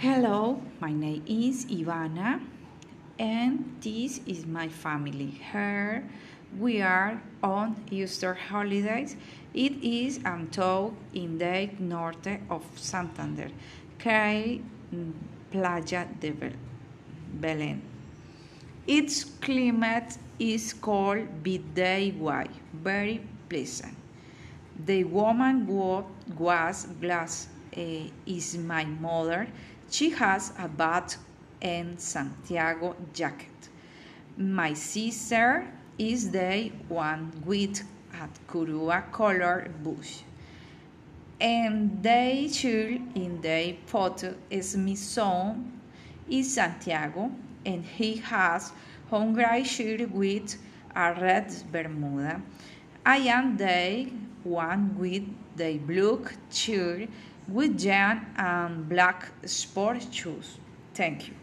Hello, my name is Ivana, and this is my family. Here we are on Easter holidays. It is Antó in the norte of Santander, que Playa de Belén. Its climate is cold but day white, very pleasant. The woman was glass Eh, is my mother. She has a bat and Santiago jacket. My sister is the one with a curua color bush. And the child in the photo is my son is Santiago and he has gray shirt with a red bermuda. I am the one with the blue shirt with jean and um, black sport shoes. Thank you.